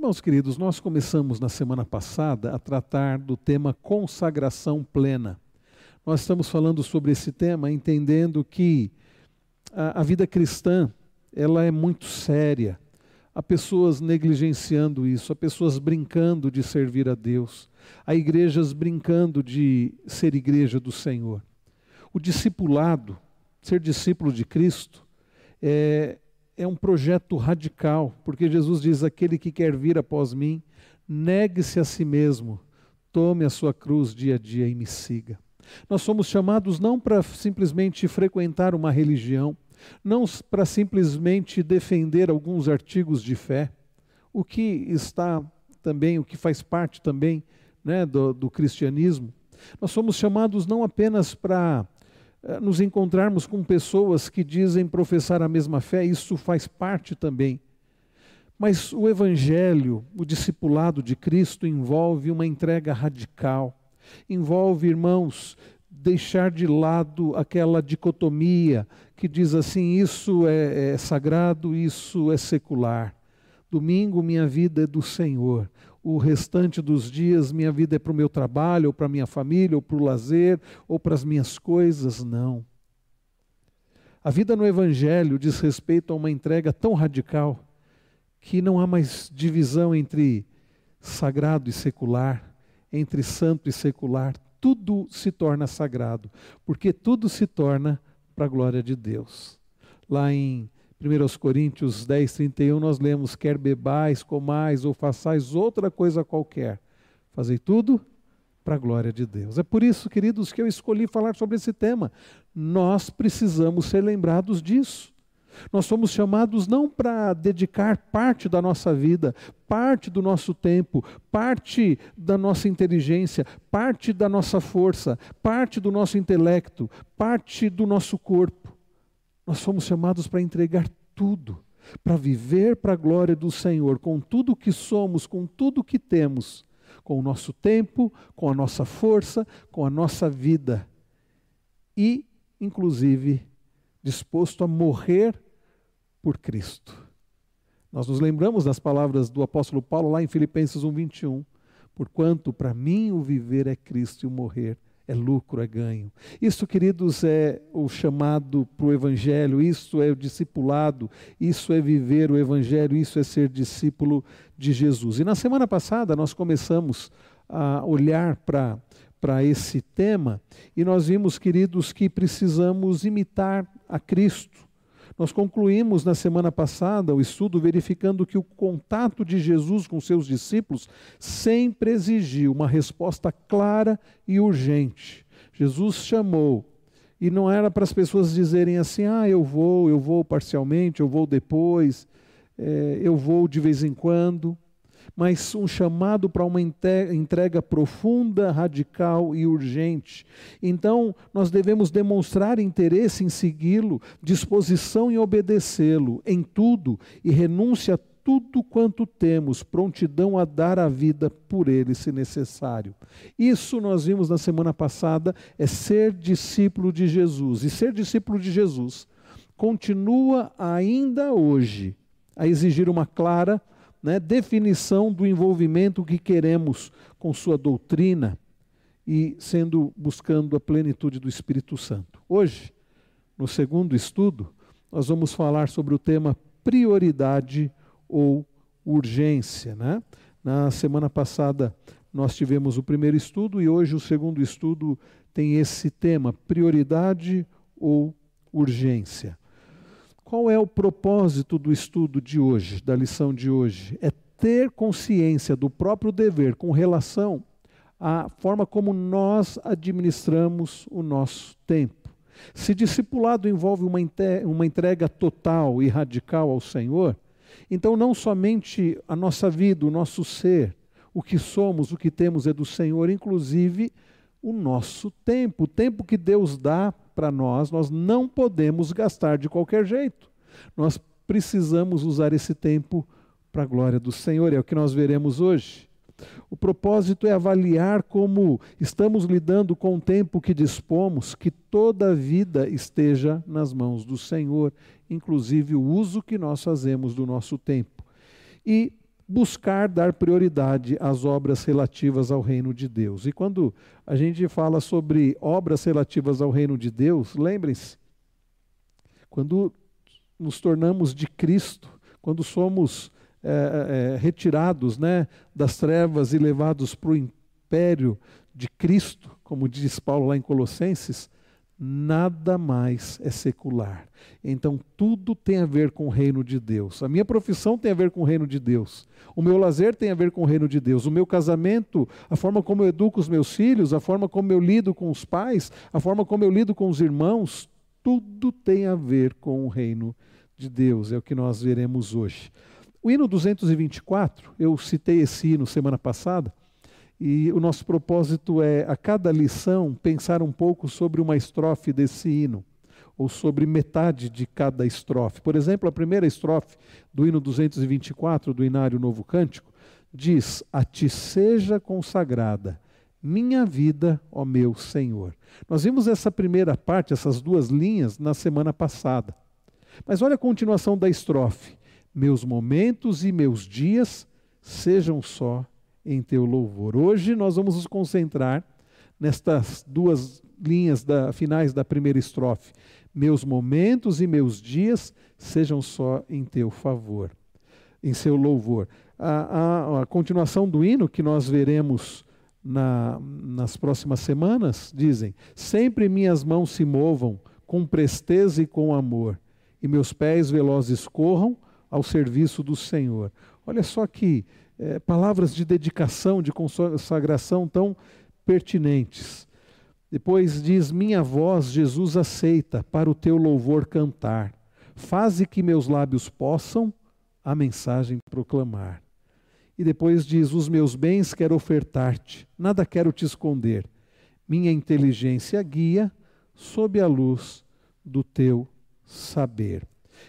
Irmãos queridos, nós começamos na semana passada a tratar do tema consagração plena. Nós estamos falando sobre esse tema entendendo que a, a vida cristã ela é muito séria. Há pessoas negligenciando isso, há pessoas brincando de servir a Deus, há igrejas brincando de ser igreja do Senhor. O discipulado, ser discípulo de Cristo, é, é um projeto radical, porque Jesus diz: aquele que quer vir após mim, negue-se a si mesmo, tome a sua cruz dia a dia e me siga. Nós somos chamados não para simplesmente frequentar uma religião, não para simplesmente defender alguns artigos de fé, o que está também, o que faz parte também né, do, do cristianismo. Nós somos chamados não apenas para nos encontrarmos com pessoas que dizem professar a mesma fé, isso faz parte também. Mas o Evangelho, o discipulado de Cristo, envolve uma entrega radical, envolve, irmãos, deixar de lado aquela dicotomia que diz assim: isso é, é sagrado, isso é secular. Domingo, minha vida é do Senhor. O restante dos dias, minha vida é para o meu trabalho, ou para minha família, ou para o lazer, ou para as minhas coisas. Não. A vida no Evangelho diz respeito a uma entrega tão radical que não há mais divisão entre sagrado e secular, entre santo e secular. Tudo se torna sagrado, porque tudo se torna para a glória de Deus. Lá em 1 Coríntios 10, 31, nós lemos: quer bebais, comais ou façais outra coisa qualquer, fazei tudo para a glória de Deus. É por isso, queridos, que eu escolhi falar sobre esse tema. Nós precisamos ser lembrados disso. Nós somos chamados não para dedicar parte da nossa vida, parte do nosso tempo, parte da nossa inteligência, parte da nossa força, parte do nosso intelecto, parte do nosso corpo. Nós somos chamados para entregar tudo, para viver para a glória do Senhor, com tudo que somos, com tudo que temos, com o nosso tempo, com a nossa força, com a nossa vida. E, inclusive, disposto a morrer por Cristo. Nós nos lembramos das palavras do apóstolo Paulo lá em Filipenses 1:21, porquanto para mim o viver é Cristo e o morrer é lucro, é ganho. Isso, queridos, é o chamado para o Evangelho, isso é o discipulado, isso é viver o Evangelho, isso é ser discípulo de Jesus. E na semana passada nós começamos a olhar para para esse tema e nós vimos, queridos, que precisamos imitar a Cristo. Nós concluímos na semana passada o estudo verificando que o contato de Jesus com seus discípulos sempre exigiu uma resposta clara e urgente. Jesus chamou, e não era para as pessoas dizerem assim: ah, eu vou, eu vou parcialmente, eu vou depois, é, eu vou de vez em quando mas um chamado para uma entrega profunda, radical e urgente. Então, nós devemos demonstrar interesse em segui-lo, disposição em obedecê-lo em tudo e renúncia a tudo quanto temos, prontidão a dar a vida por ele, se necessário. Isso nós vimos na semana passada, é ser discípulo de Jesus. E ser discípulo de Jesus continua ainda hoje a exigir uma clara né, definição do envolvimento que queremos com sua doutrina e sendo buscando a plenitude do Espírito Santo. Hoje, no segundo estudo, nós vamos falar sobre o tema prioridade ou urgência. Né? Na semana passada nós tivemos o primeiro estudo e hoje o segundo estudo tem esse tema, prioridade ou urgência. Qual é o propósito do estudo de hoje, da lição de hoje? É ter consciência do próprio dever com relação à forma como nós administramos o nosso tempo. Se discipulado envolve uma entrega total e radical ao Senhor, então não somente a nossa vida, o nosso ser, o que somos, o que temos é do Senhor, inclusive o nosso tempo, o tempo que Deus dá para nós, nós não podemos gastar de qualquer jeito. Nós precisamos usar esse tempo para a glória do Senhor, é o que nós veremos hoje. O propósito é avaliar como estamos lidando com o tempo que dispomos, que toda a vida esteja nas mãos do Senhor, inclusive o uso que nós fazemos do nosso tempo. E buscar dar prioridade às obras relativas ao reino de Deus. E quando a gente fala sobre obras relativas ao reino de Deus, lembrem-se, quando nos tornamos de Cristo, quando somos é, é, retirados né, das trevas e levados para o império de Cristo, como diz Paulo lá em Colossenses, nada mais é secular. Então tudo tem a ver com o reino de Deus. A minha profissão tem a ver com o reino de Deus. O meu lazer tem a ver com o reino de Deus. O meu casamento, a forma como eu educo os meus filhos, a forma como eu lido com os pais, a forma como eu lido com os irmãos, tudo tem a ver com o reino de Deus. É o que nós veremos hoje. O hino 224, eu citei esse hino semana passada, e o nosso propósito é, a cada lição, pensar um pouco sobre uma estrofe desse hino, ou sobre metade de cada estrofe. Por exemplo, a primeira estrofe do hino 224, do Inário Novo Cântico, diz: A ti seja consagrada minha vida, ó meu Senhor. Nós vimos essa primeira parte, essas duas linhas, na semana passada. Mas olha a continuação da estrofe: Meus momentos e meus dias sejam só em teu louvor. Hoje nós vamos nos concentrar nestas duas linhas da, finais da primeira estrofe. Meus momentos e meus dias sejam só em teu favor, em seu louvor. A, a, a continuação do hino que nós veremos na, nas próximas semanas dizem: Sempre minhas mãos se movam com presteza e com amor, e meus pés velozes corram ao serviço do Senhor. Olha só que é, palavras de dedicação, de consagração tão pertinentes. Depois diz: Minha voz, Jesus, aceita para o teu louvor cantar. Faze que meus lábios possam a mensagem proclamar. E depois diz: Os meus bens quero ofertar-te, nada quero te esconder. Minha inteligência guia sob a luz do teu saber.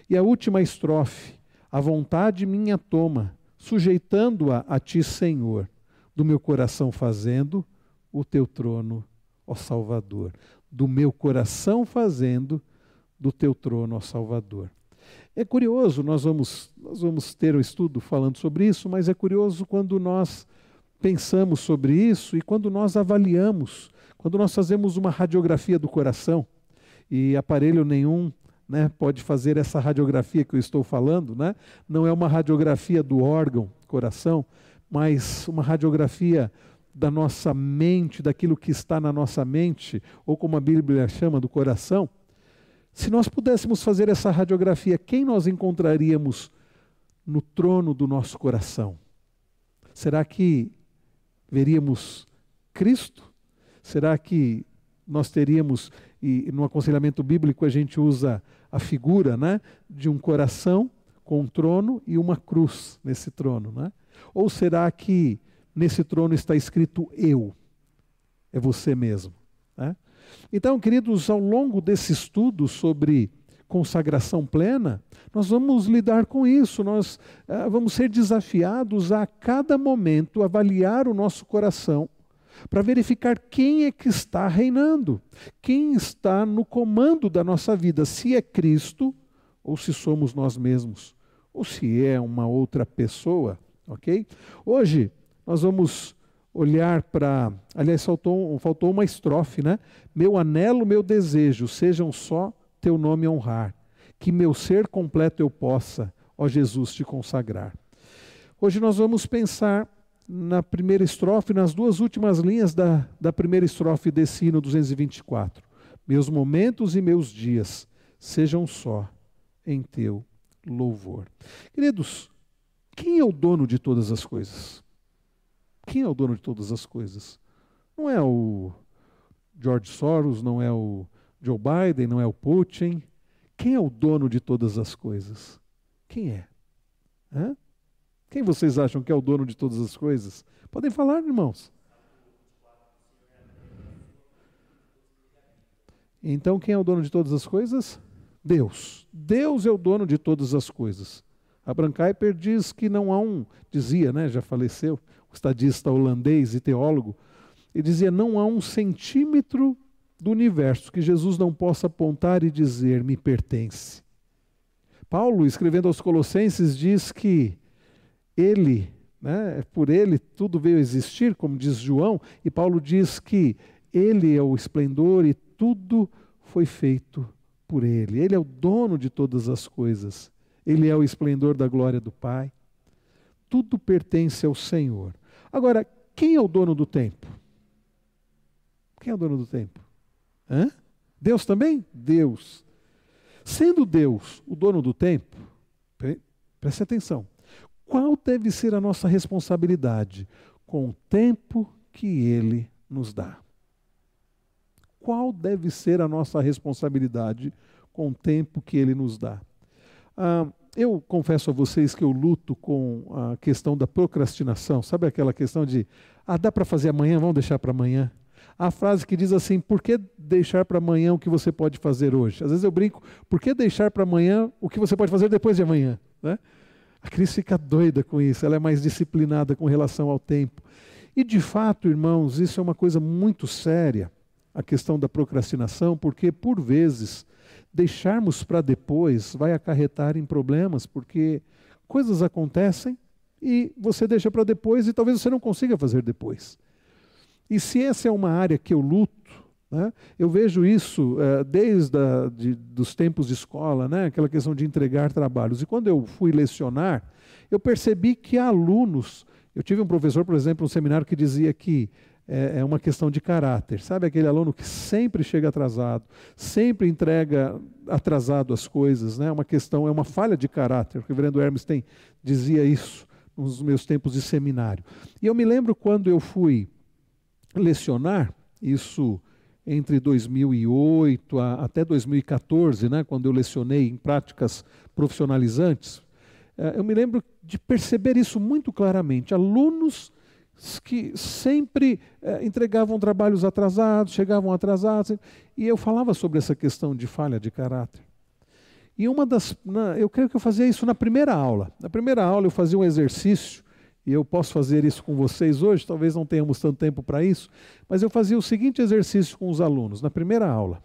E a última estrofe: A vontade minha toma, sujeitando-a a ti, Senhor, do meu coração fazendo o teu trono, ó Salvador. Do meu coração fazendo do teu trono, ó Salvador. É curioso, nós vamos, nós vamos ter um estudo falando sobre isso, mas é curioso quando nós pensamos sobre isso e quando nós avaliamos, quando nós fazemos uma radiografia do coração, e aparelho nenhum né, pode fazer essa radiografia que eu estou falando, né? não é uma radiografia do órgão, coração, mas uma radiografia da nossa mente, daquilo que está na nossa mente, ou como a Bíblia chama, do coração. Se nós pudéssemos fazer essa radiografia, quem nós encontraríamos no trono do nosso coração? Será que veríamos Cristo? Será que nós teríamos, e no aconselhamento bíblico a gente usa a figura né, de um coração com um trono e uma cruz nesse trono. Né? Ou será que nesse trono está escrito eu? É você mesmo. Né? Então, queridos, ao longo desse estudo sobre consagração plena, nós vamos lidar com isso, nós ah, vamos ser desafiados a, cada momento avaliar o nosso coração para verificar quem é que está reinando, quem está no comando da nossa vida, se é Cristo ou se somos nós mesmos, ou se é uma outra pessoa, ok? Hoje nós vamos olhar para. Aliás, faltou, faltou uma estrofe, né? Meu anelo, meu desejo, sejam só teu nome honrar, que meu ser completo eu possa, ó Jesus, te consagrar. Hoje nós vamos pensar na primeira estrofe, nas duas últimas linhas da, da primeira estrofe desse hino 224. Meus momentos e meus dias sejam só em teu louvor. Queridos, quem é o dono de todas as coisas? Quem é o dono de todas as coisas? Não é o George Soros, não é o Joe Biden, não é o Putin. Quem é o dono de todas as coisas? Quem é? Hã? Quem vocês acham que é o dono de todas as coisas? Podem falar, irmãos. Então, quem é o dono de todas as coisas? Deus. Deus é o dono de todas as coisas. Abraham Kuyper diz que não há um, dizia, né, já faleceu, estadista holandês e teólogo, ele dizia: não há um centímetro do universo que Jesus não possa apontar e dizer: me pertence. Paulo, escrevendo aos Colossenses, diz que ele, né, por ele tudo veio existir, como diz João, e Paulo diz que ele é o esplendor e tudo foi feito por ele. Ele é o dono de todas as coisas. Ele é o esplendor da glória do Pai. Tudo pertence ao Senhor. Agora, quem é o dono do tempo? Quem é o dono do tempo? Hã? Deus também? Deus. Sendo Deus o dono do tempo, preste atenção. Qual deve ser a nossa responsabilidade com o tempo que Ele nos dá? Qual deve ser a nossa responsabilidade com o tempo que Ele nos dá? Ah, eu confesso a vocês que eu luto com a questão da procrastinação. Sabe aquela questão de, ah, dá para fazer amanhã, vamos deixar para amanhã? A frase que diz assim, por que deixar para amanhã o que você pode fazer hoje? Às vezes eu brinco, por que deixar para amanhã o que você pode fazer depois de amanhã? Né? A Cris fica doida com isso, ela é mais disciplinada com relação ao tempo. E de fato, irmãos, isso é uma coisa muito séria, a questão da procrastinação, porque por vezes deixarmos para depois vai acarretar em problemas, porque coisas acontecem e você deixa para depois e talvez você não consiga fazer depois. E se essa é uma área que eu luto, né, eu vejo isso é, desde a, de, dos tempos de escola, né, aquela questão de entregar trabalhos. E quando eu fui lecionar, eu percebi que alunos. Eu tive um professor, por exemplo, no um seminário que dizia que é, é uma questão de caráter. Sabe aquele aluno que sempre chega atrasado, sempre entrega atrasado as coisas, né? É uma questão, é uma falha de caráter. O reverendo Hermes tem, dizia isso nos meus tempos de seminário. E eu me lembro quando eu fui lecionar, isso entre 2008 a, até 2014, né, quando eu lecionei em práticas profissionalizantes, é, eu me lembro de perceber isso muito claramente. Alunos que sempre eh, entregavam trabalhos atrasados, chegavam atrasados, e eu falava sobre essa questão de falha de caráter. E uma das, na, eu creio que eu fazia isso na primeira aula. Na primeira aula eu fazia um exercício, e eu posso fazer isso com vocês hoje, talvez não tenhamos tanto tempo para isso, mas eu fazia o seguinte exercício com os alunos, na primeira aula.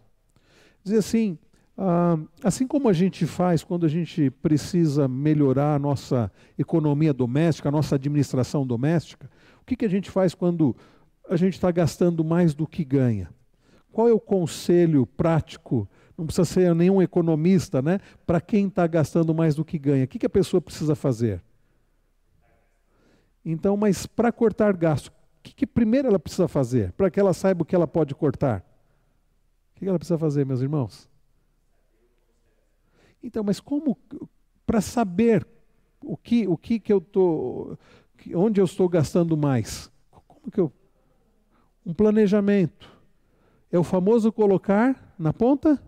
Dizia assim, ah, assim como a gente faz quando a gente precisa melhorar a nossa economia doméstica, a nossa administração doméstica, o que, que a gente faz quando a gente está gastando mais do que ganha? Qual é o conselho prático? Não precisa ser nenhum economista, né? Para quem está gastando mais do que ganha, o que, que a pessoa precisa fazer? Então, mas para cortar gasto, o que, que, primeiro ela precisa fazer? Para que ela saiba o que ela pode cortar? O que, que ela precisa fazer, meus irmãos? Então, mas como para saber o que o que, que eu estou onde eu estou gastando mais? Como que eu. Um planejamento. É o famoso colocar na ponta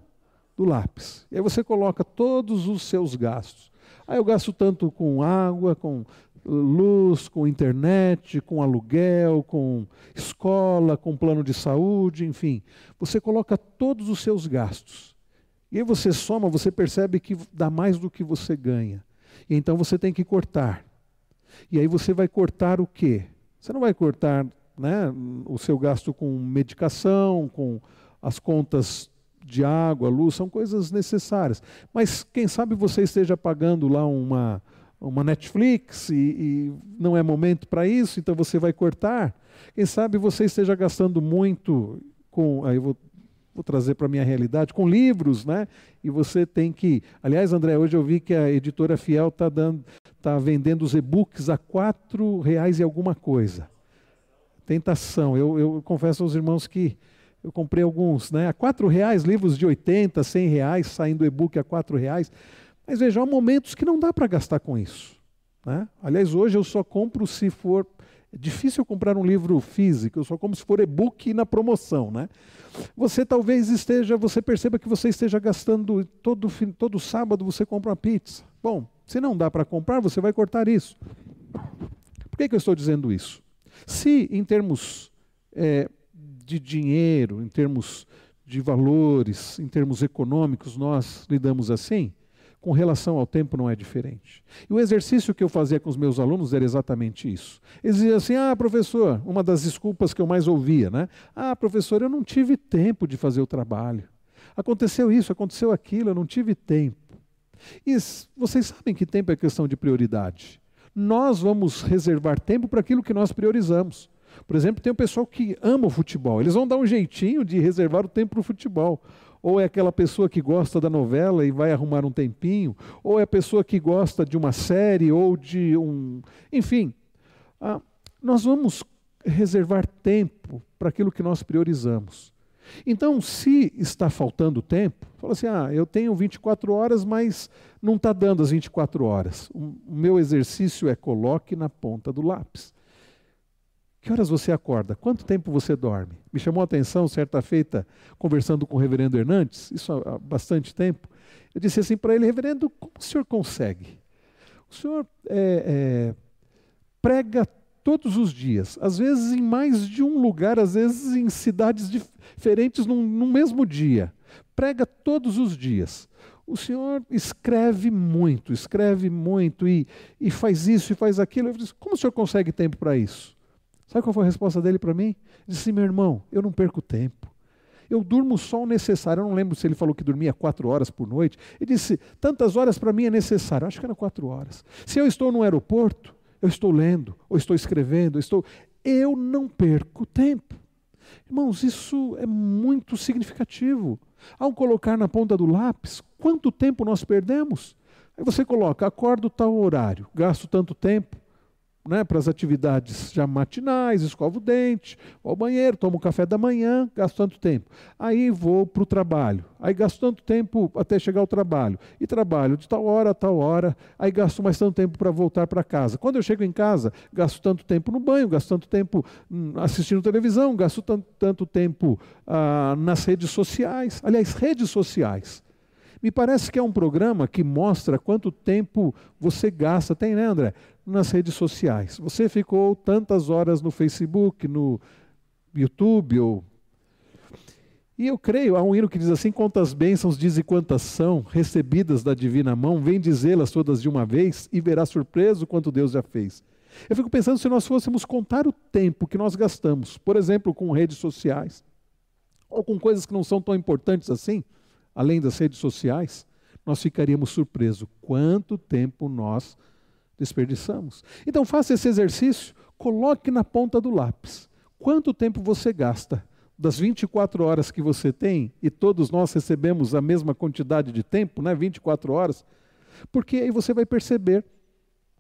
do lápis. E aí você coloca todos os seus gastos. Aí eu gasto tanto com água, com luz, com internet, com aluguel, com escola, com plano de saúde, enfim. Você coloca todos os seus gastos. E aí você soma, você percebe que dá mais do que você ganha. E então você tem que cortar. E aí você vai cortar o quê? Você não vai cortar né, o seu gasto com medicação, com as contas de água, luz, são coisas necessárias. Mas quem sabe você esteja pagando lá uma, uma Netflix e, e não é momento para isso, então você vai cortar. Quem sabe você esteja gastando muito com. Aí eu vou vou trazer para a minha realidade, com livros, né? E você tem que. Aliás, André, hoje eu vi que a editora Fiel está tá vendendo os e-books a quatro reais e alguma coisa. Tentação. Eu, eu confesso aos irmãos que eu comprei alguns, né? A quatro reais, livros de 80, 100 reais, saindo e-book a quatro reais. Mas veja, há momentos que não dá para gastar com isso. Né? Aliás, hoje eu só compro se for é difícil comprar um livro físico, só como se for e-book na promoção, né? Você talvez esteja, você perceba que você esteja gastando todo, todo sábado você compra uma pizza. Bom, se não dá para comprar, você vai cortar isso. Por que, que eu estou dizendo isso? Se em termos é, de dinheiro, em termos de valores, em termos econômicos, nós lidamos assim, com relação ao tempo não é diferente. E o exercício que eu fazia com os meus alunos era exatamente isso. Eles diziam assim: ah, professor, uma das desculpas que eu mais ouvia, né? Ah, professor, eu não tive tempo de fazer o trabalho. Aconteceu isso, aconteceu aquilo, eu não tive tempo. E vocês sabem que tempo é questão de prioridade. nós vamos reservar tempo para aquilo que nós priorizamos. Por exemplo, tem um pessoal que ama o futebol, eles vão dar um jeitinho de reservar o tempo para o futebol. Ou é aquela pessoa que gosta da novela e vai arrumar um tempinho, ou é a pessoa que gosta de uma série ou de um. Enfim, ah, nós vamos reservar tempo para aquilo que nós priorizamos. Então, se está faltando tempo, fala assim: ah, eu tenho 24 horas, mas não está dando as 24 horas. O meu exercício é coloque na ponta do lápis. Que horas você acorda? Quanto tempo você dorme? Me chamou a atenção, certa feita, conversando com o reverendo Hernandes, isso há bastante tempo. Eu disse assim para ele: Reverendo, como o senhor consegue? O senhor é, é, prega todos os dias, às vezes em mais de um lugar, às vezes em cidades diferentes num, no mesmo dia. Prega todos os dias. O senhor escreve muito, escreve muito e, e faz isso e faz aquilo. Eu disse, como o senhor consegue tempo para isso? Sabe qual foi a resposta dele para mim? Disse, meu irmão, eu não perco tempo. Eu durmo só o necessário. Eu não lembro se ele falou que dormia quatro horas por noite. Ele disse, tantas horas para mim é necessário. Eu acho que era quatro horas. Se eu estou no aeroporto, eu estou lendo, ou estou escrevendo, ou estou. Eu não perco tempo. Irmãos, isso é muito significativo. Ao colocar na ponta do lápis, quanto tempo nós perdemos? Aí você coloca, acordo tal horário, gasto tanto tempo, né, para as atividades já matinais, escovo o dente, vou ao banheiro, tomo café da manhã, gasto tanto tempo. Aí vou para o trabalho, aí gasto tanto tempo até chegar ao trabalho. E trabalho de tal hora a tal hora, aí gasto mais tanto tempo para voltar para casa. Quando eu chego em casa, gasto tanto tempo no banho, gasto tanto tempo hum, assistindo televisão, gasto tanto, tanto tempo ah, nas redes sociais. Aliás, redes sociais. Me parece que é um programa que mostra quanto tempo você gasta. Tem, né, André? Nas redes sociais. Você ficou tantas horas no Facebook, no YouTube ou e eu creio, há um hino que diz assim: quantas bênçãos diz e quantas são recebidas da divina mão, vem dizê-las todas de uma vez e verá surpreso quanto Deus já fez. Eu fico pensando se nós fôssemos contar o tempo que nós gastamos, por exemplo, com redes sociais, ou com coisas que não são tão importantes assim, além das redes sociais, nós ficaríamos surpresos quanto tempo nós desperdiçamos. Então faça esse exercício, coloque na ponta do lápis. Quanto tempo você gasta das 24 horas que você tem, e todos nós recebemos a mesma quantidade de tempo, né, 24 horas, porque aí você vai perceber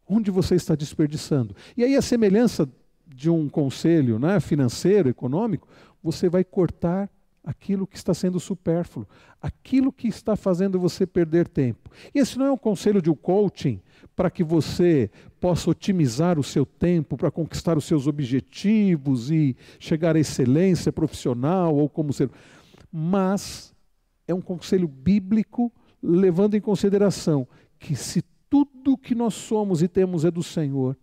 onde você está desperdiçando. E aí a semelhança de um conselho né, financeiro, econômico, você vai cortar aquilo que está sendo supérfluo, aquilo que está fazendo você perder tempo. E esse não é um conselho de um coaching para que você possa otimizar o seu tempo para conquistar os seus objetivos e chegar à excelência profissional ou como ser. Mas é um conselho bíblico levando em consideração que se tudo que nós somos e temos é do Senhor,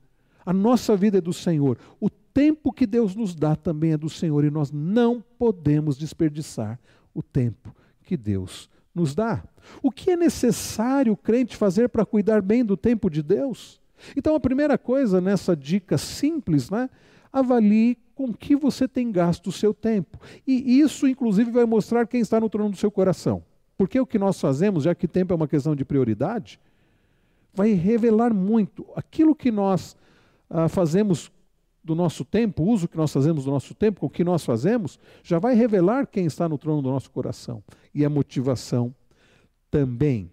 a nossa vida é do Senhor, o tempo que Deus nos dá também é do Senhor e nós não podemos desperdiçar o tempo que Deus nos dá. O que é necessário o crente fazer para cuidar bem do tempo de Deus? Então, a primeira coisa nessa dica simples, né? Avalie com que você tem gasto o seu tempo. E isso, inclusive, vai mostrar quem está no trono do seu coração. Porque o que nós fazemos, já que tempo é uma questão de prioridade, vai revelar muito. Aquilo que nós ah, fazemos do nosso tempo, o uso que nós fazemos do nosso tempo, com o que nós fazemos, já vai revelar quem está no trono do nosso coração. E a motivação também.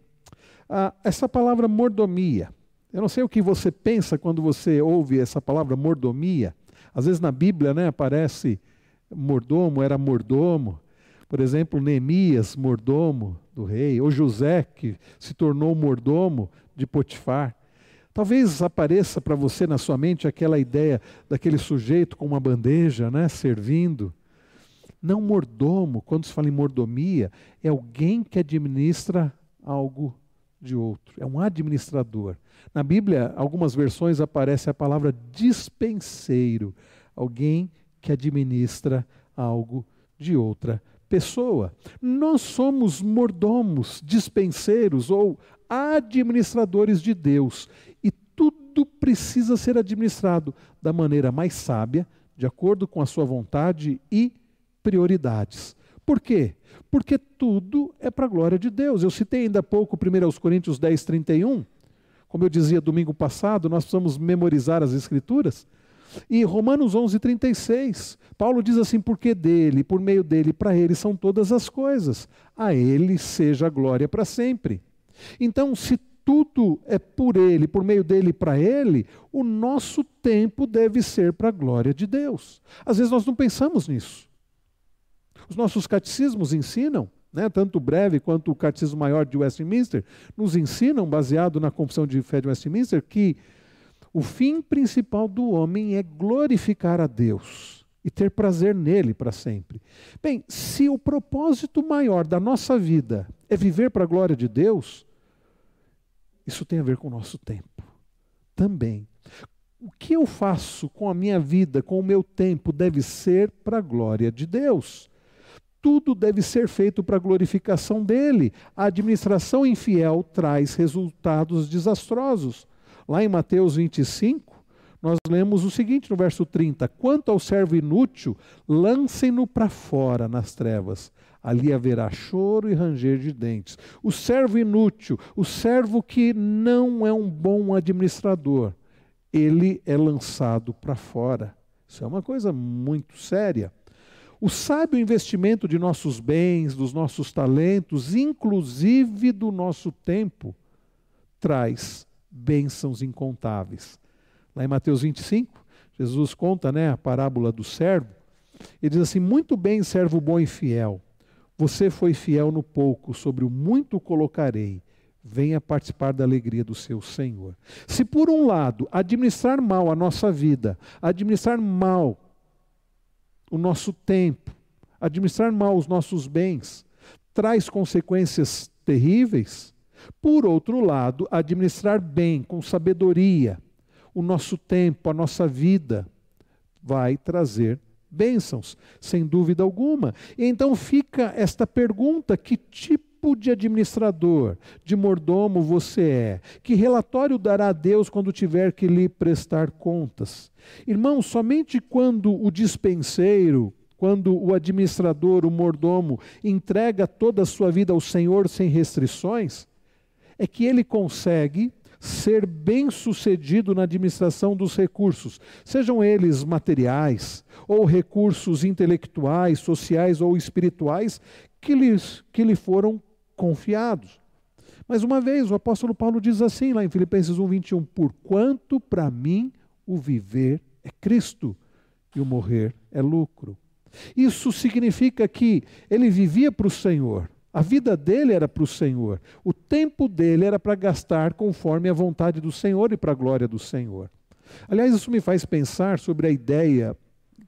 Ah, essa palavra mordomia, eu não sei o que você pensa quando você ouve essa palavra mordomia. Às vezes na Bíblia né, aparece mordomo, era mordomo. Por exemplo, Neemias, mordomo do rei, ou José, que se tornou mordomo de Potifar. Talvez apareça para você na sua mente aquela ideia daquele sujeito com uma bandeja, né, servindo. Não mordomo, quando se fala em mordomia, é alguém que administra algo de outro, é um administrador. Na Bíblia, algumas versões aparece a palavra dispenseiro, alguém que administra algo de outra pessoa. Nós somos mordomos, dispenseiros ou administradores de Deus tudo precisa ser administrado da maneira mais sábia, de acordo com a sua vontade e prioridades. Por quê? Porque tudo é para a glória de Deus. Eu citei ainda há pouco 1 Coríntios 10, 31, Como eu dizia domingo passado, nós precisamos memorizar as Escrituras. E Romanos 11, 36, Paulo diz assim: porque dele, por meio dele, para ele são todas as coisas. A ele seja a glória para sempre. Então, se tudo é por ele, por meio dele e para ele, o nosso tempo deve ser para a glória de Deus. Às vezes nós não pensamos nisso. Os nossos catecismos ensinam, né, tanto o breve quanto o catecismo maior de Westminster, nos ensinam, baseado na confissão de fé de Westminster, que o fim principal do homem é glorificar a Deus e ter prazer nele para sempre. Bem, se o propósito maior da nossa vida é viver para a glória de Deus, isso tem a ver com o nosso tempo também. O que eu faço com a minha vida, com o meu tempo, deve ser para a glória de Deus. Tudo deve ser feito para a glorificação dele. A administração infiel traz resultados desastrosos. Lá em Mateus 25, nós lemos o seguinte no verso 30: Quanto ao servo inútil, lancem-no para fora nas trevas ali haverá choro e ranger de dentes. O servo inútil, o servo que não é um bom administrador, ele é lançado para fora. Isso é uma coisa muito séria. O sábio investimento de nossos bens, dos nossos talentos, inclusive do nosso tempo, traz bênçãos incontáveis. Lá em Mateus 25, Jesus conta né, a parábola do servo. Ele diz assim: Muito bem, servo bom e fiel. Você foi fiel no pouco, sobre o muito colocarei. Venha participar da alegria do seu Senhor. Se por um lado administrar mal a nossa vida, administrar mal o nosso tempo, administrar mal os nossos bens, traz consequências terríveis, por outro lado, administrar bem, com sabedoria, o nosso tempo, a nossa vida, vai trazer bênçãos, sem dúvida alguma. E então fica esta pergunta: que tipo de administrador, de mordomo você é? Que relatório dará a Deus quando tiver que lhe prestar contas? Irmão, somente quando o dispenseiro, quando o administrador, o mordomo, entrega toda a sua vida ao Senhor sem restrições, é que ele consegue ser bem-sucedido na administração dos recursos, sejam eles materiais ou recursos intelectuais, sociais ou espirituais que, lhes, que lhe foram confiados. Mais uma vez, o apóstolo Paulo diz assim lá em Filipenses 1:21, porquanto para mim o viver é Cristo e o morrer é lucro. Isso significa que ele vivia para o Senhor, a vida dele era para o Senhor. O tempo dele era para gastar conforme a vontade do Senhor e para a glória do Senhor. Aliás, isso me faz pensar sobre a ideia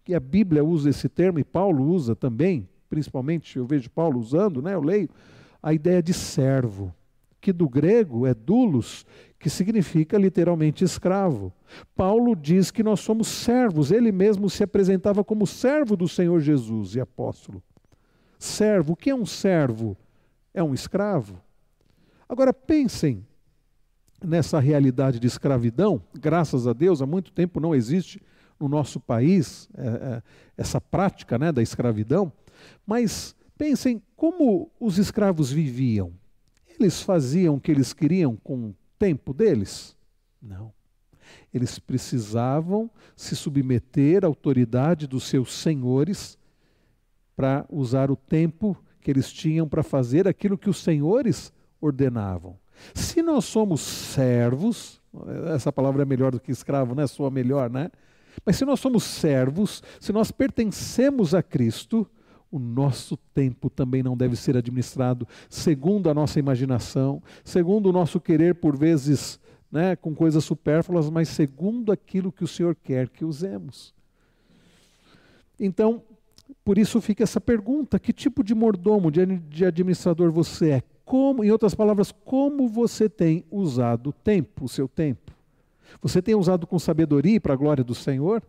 que a Bíblia usa esse termo e Paulo usa também, principalmente eu vejo Paulo usando, né, eu leio, a ideia de servo, que do grego é doulos, que significa literalmente escravo. Paulo diz que nós somos servos, ele mesmo se apresentava como servo do Senhor Jesus e apóstolo. Servo, o que é um servo? É um escravo. Agora pensem nessa realidade de escravidão, graças a Deus, há muito tempo não existe no nosso país é, é, essa prática né, da escravidão, mas pensem como os escravos viviam. Eles faziam o que eles queriam com o tempo deles? Não. Eles precisavam se submeter à autoridade dos seus senhores para usar o tempo que eles tinham para fazer aquilo que os senhores ordenavam. Se nós somos servos, essa palavra é melhor do que escravo, né? Soa melhor, né? Mas se nós somos servos, se nós pertencemos a Cristo, o nosso tempo também não deve ser administrado segundo a nossa imaginação, segundo o nosso querer, por vezes, né, com coisas supérfluas, mas segundo aquilo que o Senhor quer que usemos. Então, por isso fica essa pergunta: que tipo de mordomo, de administrador você é? Como, em outras palavras, como você tem usado o tempo, o seu tempo? Você tem usado com sabedoria para a glória do Senhor?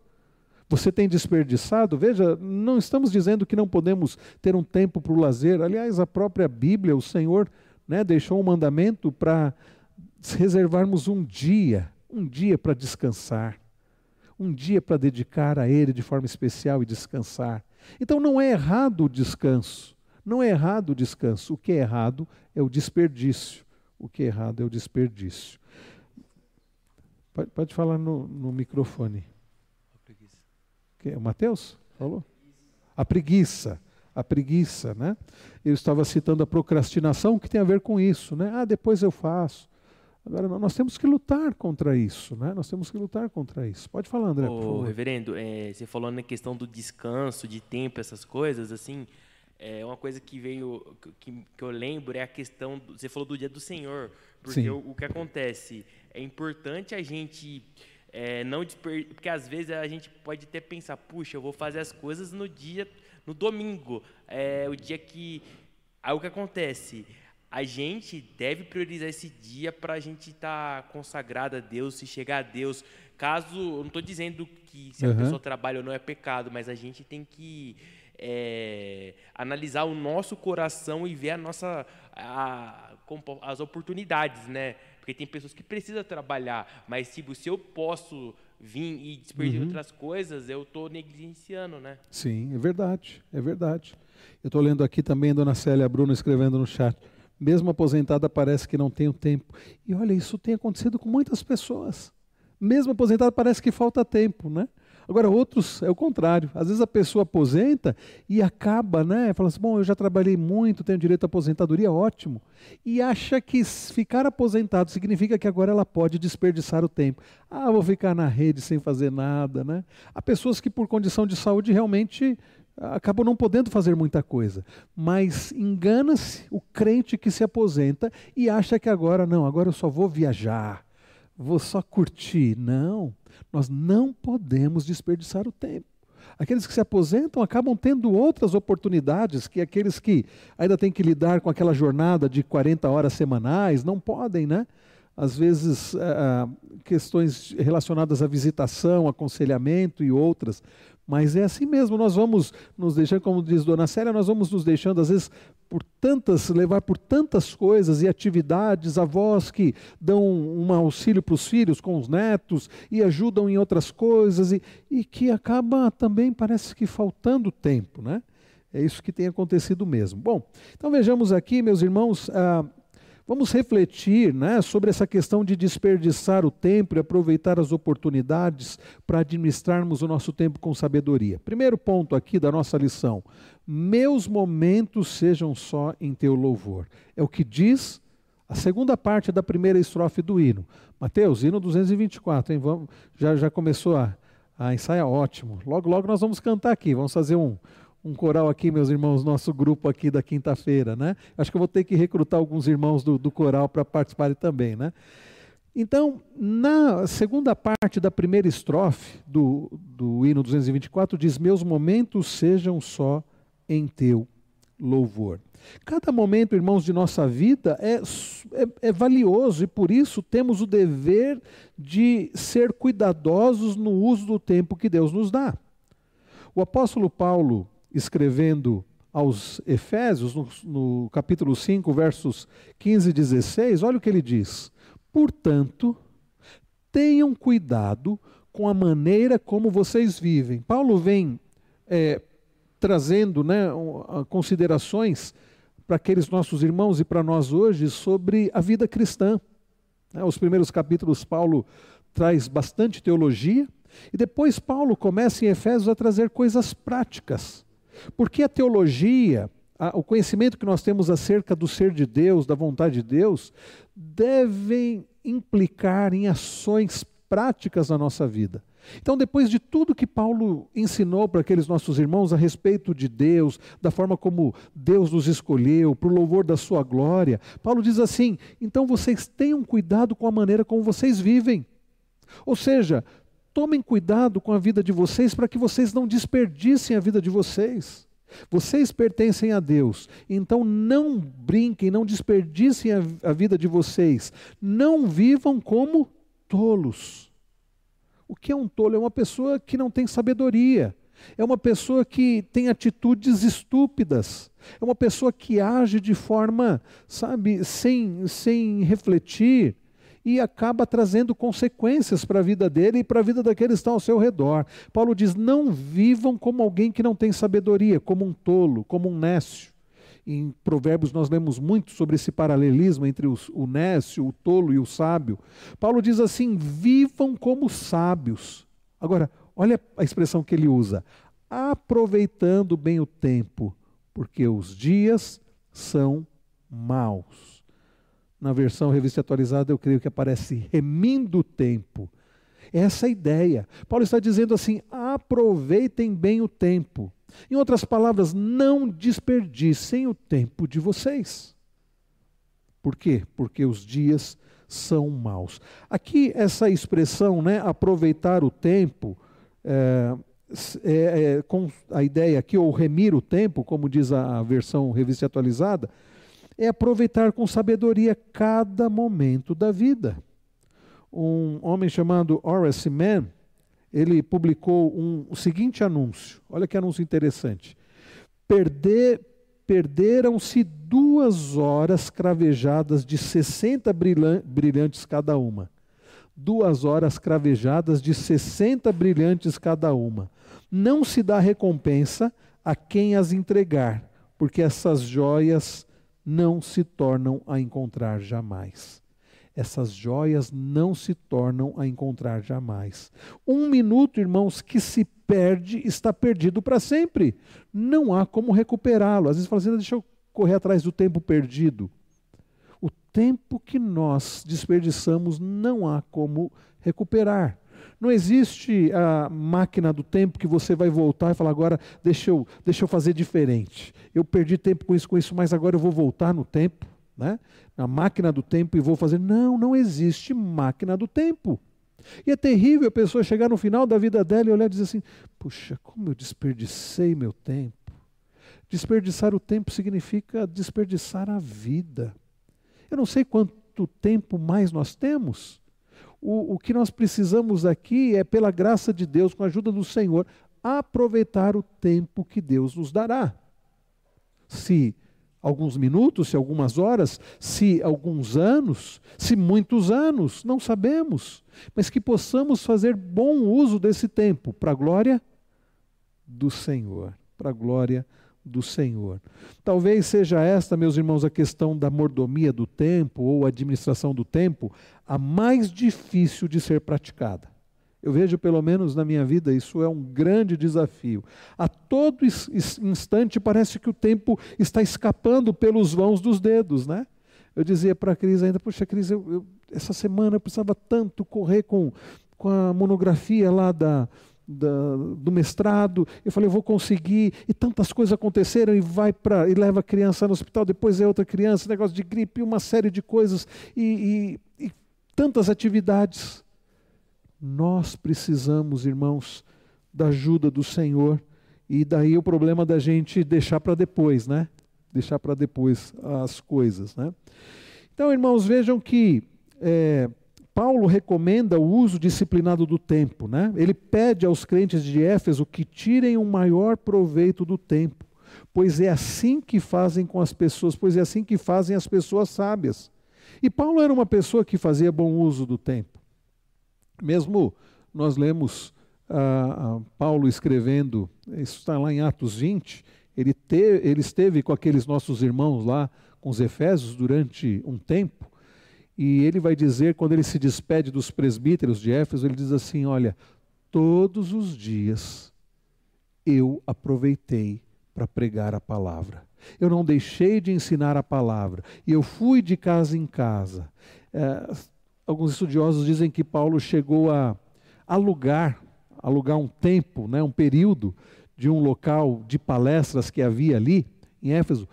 Você tem desperdiçado? Veja, não estamos dizendo que não podemos ter um tempo para o lazer. Aliás, a própria Bíblia, o Senhor né, deixou um mandamento para reservarmos um dia, um dia para descansar, um dia para dedicar a Ele de forma especial e descansar. Então não é errado o descanso. Não é errado o descanso. O que é errado é o desperdício. O que é errado é o desperdício. Pode, pode falar no, no microfone. Que, o Mateus falou? A preguiça. A preguiça, né? Eu estava citando a procrastinação, que tem a ver com isso, né? Ah, depois eu faço. Agora, nós temos que lutar contra isso, né? Nós temos que lutar contra isso. Pode falar, André, Ô, por favor. Reverendo, é, você falou na questão do descanso, de tempo, essas coisas, assim, é uma coisa que veio, que, que eu lembro é a questão, do, você falou do dia do Senhor, porque o, o, que acontece, é importante a gente é, não desper, porque às vezes a gente pode até pensar, puxa, eu vou fazer as coisas no dia, no domingo, é o dia que, aí o que acontece, a gente deve priorizar esse dia para a gente estar tá consagrado a Deus, se chegar a Deus. Caso, eu não estou dizendo que se a uhum. pessoa trabalha ou não é pecado, mas a gente tem que é, analisar o nosso coração e ver a nossa, a, as oportunidades, né? Porque tem pessoas que precisam trabalhar, mas se, se eu posso vir e desperdiçar uhum. outras coisas, eu estou negligenciando, né? Sim, é verdade, é verdade. Eu estou lendo aqui também dona Célia Bruno escrevendo no chat. Mesmo aposentada parece que não tem o tempo. E olha, isso tem acontecido com muitas pessoas. Mesmo aposentada parece que falta tempo, né? Agora, outros é o contrário. Às vezes a pessoa aposenta e acaba, né? Fala assim: bom, eu já trabalhei muito, tenho direito à aposentadoria, ótimo. E acha que ficar aposentado significa que agora ela pode desperdiçar o tempo. Ah, vou ficar na rede sem fazer nada, né? Há pessoas que, por condição de saúde, realmente acabam não podendo fazer muita coisa. Mas engana-se o crente que se aposenta e acha que agora, não, agora eu só vou viajar, vou só curtir. Não. Nós não podemos desperdiçar o tempo. Aqueles que se aposentam acabam tendo outras oportunidades que aqueles que ainda têm que lidar com aquela jornada de 40 horas semanais não podem, né? Às vezes, uh, questões relacionadas à visitação, aconselhamento e outras. Mas é assim mesmo, nós vamos nos deixando, como diz Dona Célia, nós vamos nos deixando, às vezes, por tantas, levar por tantas coisas e atividades, avós que dão um auxílio para os filhos com os netos e ajudam em outras coisas, e, e que acaba também, parece que faltando tempo, né? É isso que tem acontecido mesmo. Bom, então vejamos aqui, meus irmãos, ah, Vamos refletir né, sobre essa questão de desperdiçar o tempo e aproveitar as oportunidades para administrarmos o nosso tempo com sabedoria. Primeiro ponto aqui da nossa lição: meus momentos sejam só em teu louvor. É o que diz a segunda parte da primeira estrofe do hino. Mateus, hino 224, hein? Vamos, já, já começou a, a ensaiar, ótimo. Logo, logo nós vamos cantar aqui, vamos fazer um, um coral aqui, meus irmãos, nosso grupo aqui da quinta-feira, né? Acho que eu vou ter que recrutar alguns irmãos do, do coral para participarem também, né? Então, na segunda parte da primeira estrofe do, do hino 224, diz: Meus momentos sejam só em teu louvor. Cada momento, irmãos, de nossa vida é, é, é, valioso e por isso temos o dever de ser cuidadosos no uso do tempo que Deus nos dá. O apóstolo Paulo, escrevendo aos Efésios, no, no, capítulo 5, versos 15 e 16, olha o que ele diz: Portanto, tenham cuidado com a maneira como vocês vivem. Paulo vem é, trazendo né, considerações para aqueles nossos irmãos e para nós hoje sobre a vida cristã. Né, os primeiros capítulos, Paulo traz bastante teologia, e depois Paulo começa em Efésios a trazer coisas práticas porque a teologia, a, o conhecimento que nós temos acerca do ser de Deus, da vontade de Deus, devem implicar em ações práticas na nossa vida. Então, depois de tudo que Paulo ensinou para aqueles nossos irmãos a respeito de Deus, da forma como Deus nos escolheu, para o louvor da sua glória, Paulo diz assim: então vocês tenham cuidado com a maneira como vocês vivem. Ou seja, tomem cuidado com a vida de vocês para que vocês não desperdicem a vida de vocês. Vocês pertencem a Deus, então não brinquem, não desperdicem a, a vida de vocês. Não vivam como tolos. O que é um tolo? É uma pessoa que não tem sabedoria. É uma pessoa que tem atitudes estúpidas. É uma pessoa que age de forma, sabe, sem, sem refletir e acaba trazendo consequências para a vida dele e para a vida daqueles que estão ao seu redor. Paulo diz: não vivam como alguém que não tem sabedoria, como um tolo, como um nécio. Em Provérbios nós lemos muito sobre esse paralelismo entre os, o nécio, o tolo e o sábio. Paulo diz assim: vivam como sábios. Agora, olha a expressão que ele usa: aproveitando bem o tempo, porque os dias são maus. Na versão revista atualizada, eu creio que aparece remindo o tempo. Essa é a ideia. Paulo está dizendo assim: aproveitem bem o tempo. Em outras palavras, não desperdicem o tempo de vocês. Por quê? Porque os dias são maus. Aqui, essa expressão, né, aproveitar o tempo, é, é, é, com a ideia aqui, ou remir o tempo, como diz a versão revista atualizada, é aproveitar com sabedoria cada momento da vida. Um homem chamado Horace Mann, ele publicou um, o seguinte anúncio. Olha que anúncio interessante. Perder, perderam-se duas horas cravejadas de 60 brilhantes cada uma. Duas horas cravejadas de 60 brilhantes cada uma. Não se dá recompensa a quem as entregar, porque essas joias não se tornam a encontrar jamais. Essas joias não se tornam a encontrar jamais. Um minuto, irmãos, que se perde, está perdido para sempre. Não há como recuperá-lo. Às vezes fala assim, deixa eu correr atrás do tempo perdido. O tempo que nós desperdiçamos não há como recuperar. Não existe a máquina do tempo que você vai voltar e falar, agora deixa eu, deixa eu fazer diferente. Eu perdi tempo com isso, com isso, mas agora eu vou voltar no tempo, né? na máquina do tempo e vou fazer. Não, não existe máquina do tempo. E é terrível a pessoa chegar no final da vida dela e olhar e dizer assim: puxa, como eu desperdicei meu tempo. Desperdiçar o tempo significa desperdiçar a vida. Eu não sei quanto tempo mais nós temos. O, o que nós precisamos aqui é, pela graça de Deus, com a ajuda do Senhor, aproveitar o tempo que Deus nos dará. Se alguns minutos, se algumas horas, se alguns anos, se muitos anos, não sabemos, mas que possamos fazer bom uso desse tempo para a glória do Senhor, para a glória do Senhor. Talvez seja esta, meus irmãos, a questão da mordomia do tempo ou administração do tempo, a mais difícil de ser praticada. Eu vejo, pelo menos na minha vida, isso é um grande desafio. A todo instante parece que o tempo está escapando pelos vãos dos dedos, né? Eu dizia para a Cris ainda, poxa, Cris, eu, eu, essa semana eu precisava tanto correr com, com a monografia lá da, da, do mestrado. Eu falei, eu vou conseguir. E tantas coisas aconteceram e vai para e leva a criança no hospital. Depois é outra criança, negócio de gripe, uma série de coisas e, e, e tantas atividades. Nós precisamos, irmãos, da ajuda do Senhor. E daí o problema da gente deixar para depois, né? Deixar para depois as coisas, né? Então, irmãos, vejam que é, Paulo recomenda o uso disciplinado do tempo, né? Ele pede aos crentes de Éfeso que tirem o maior proveito do tempo, pois é assim que fazem com as pessoas, pois é assim que fazem as pessoas sábias. E Paulo era uma pessoa que fazia bom uso do tempo. Mesmo nós lemos ah, Paulo escrevendo, isso está lá em Atos 20, ele, te, ele esteve com aqueles nossos irmãos lá, com os Efésios, durante um tempo, e ele vai dizer, quando ele se despede dos presbíteros de Éfeso, ele diz assim: Olha, todos os dias eu aproveitei para pregar a palavra. Eu não deixei de ensinar a palavra. E eu fui de casa em casa. É, alguns estudiosos dizem que Paulo chegou a alugar, alugar um tempo, né, um período de um local de palestras que havia ali em Éfeso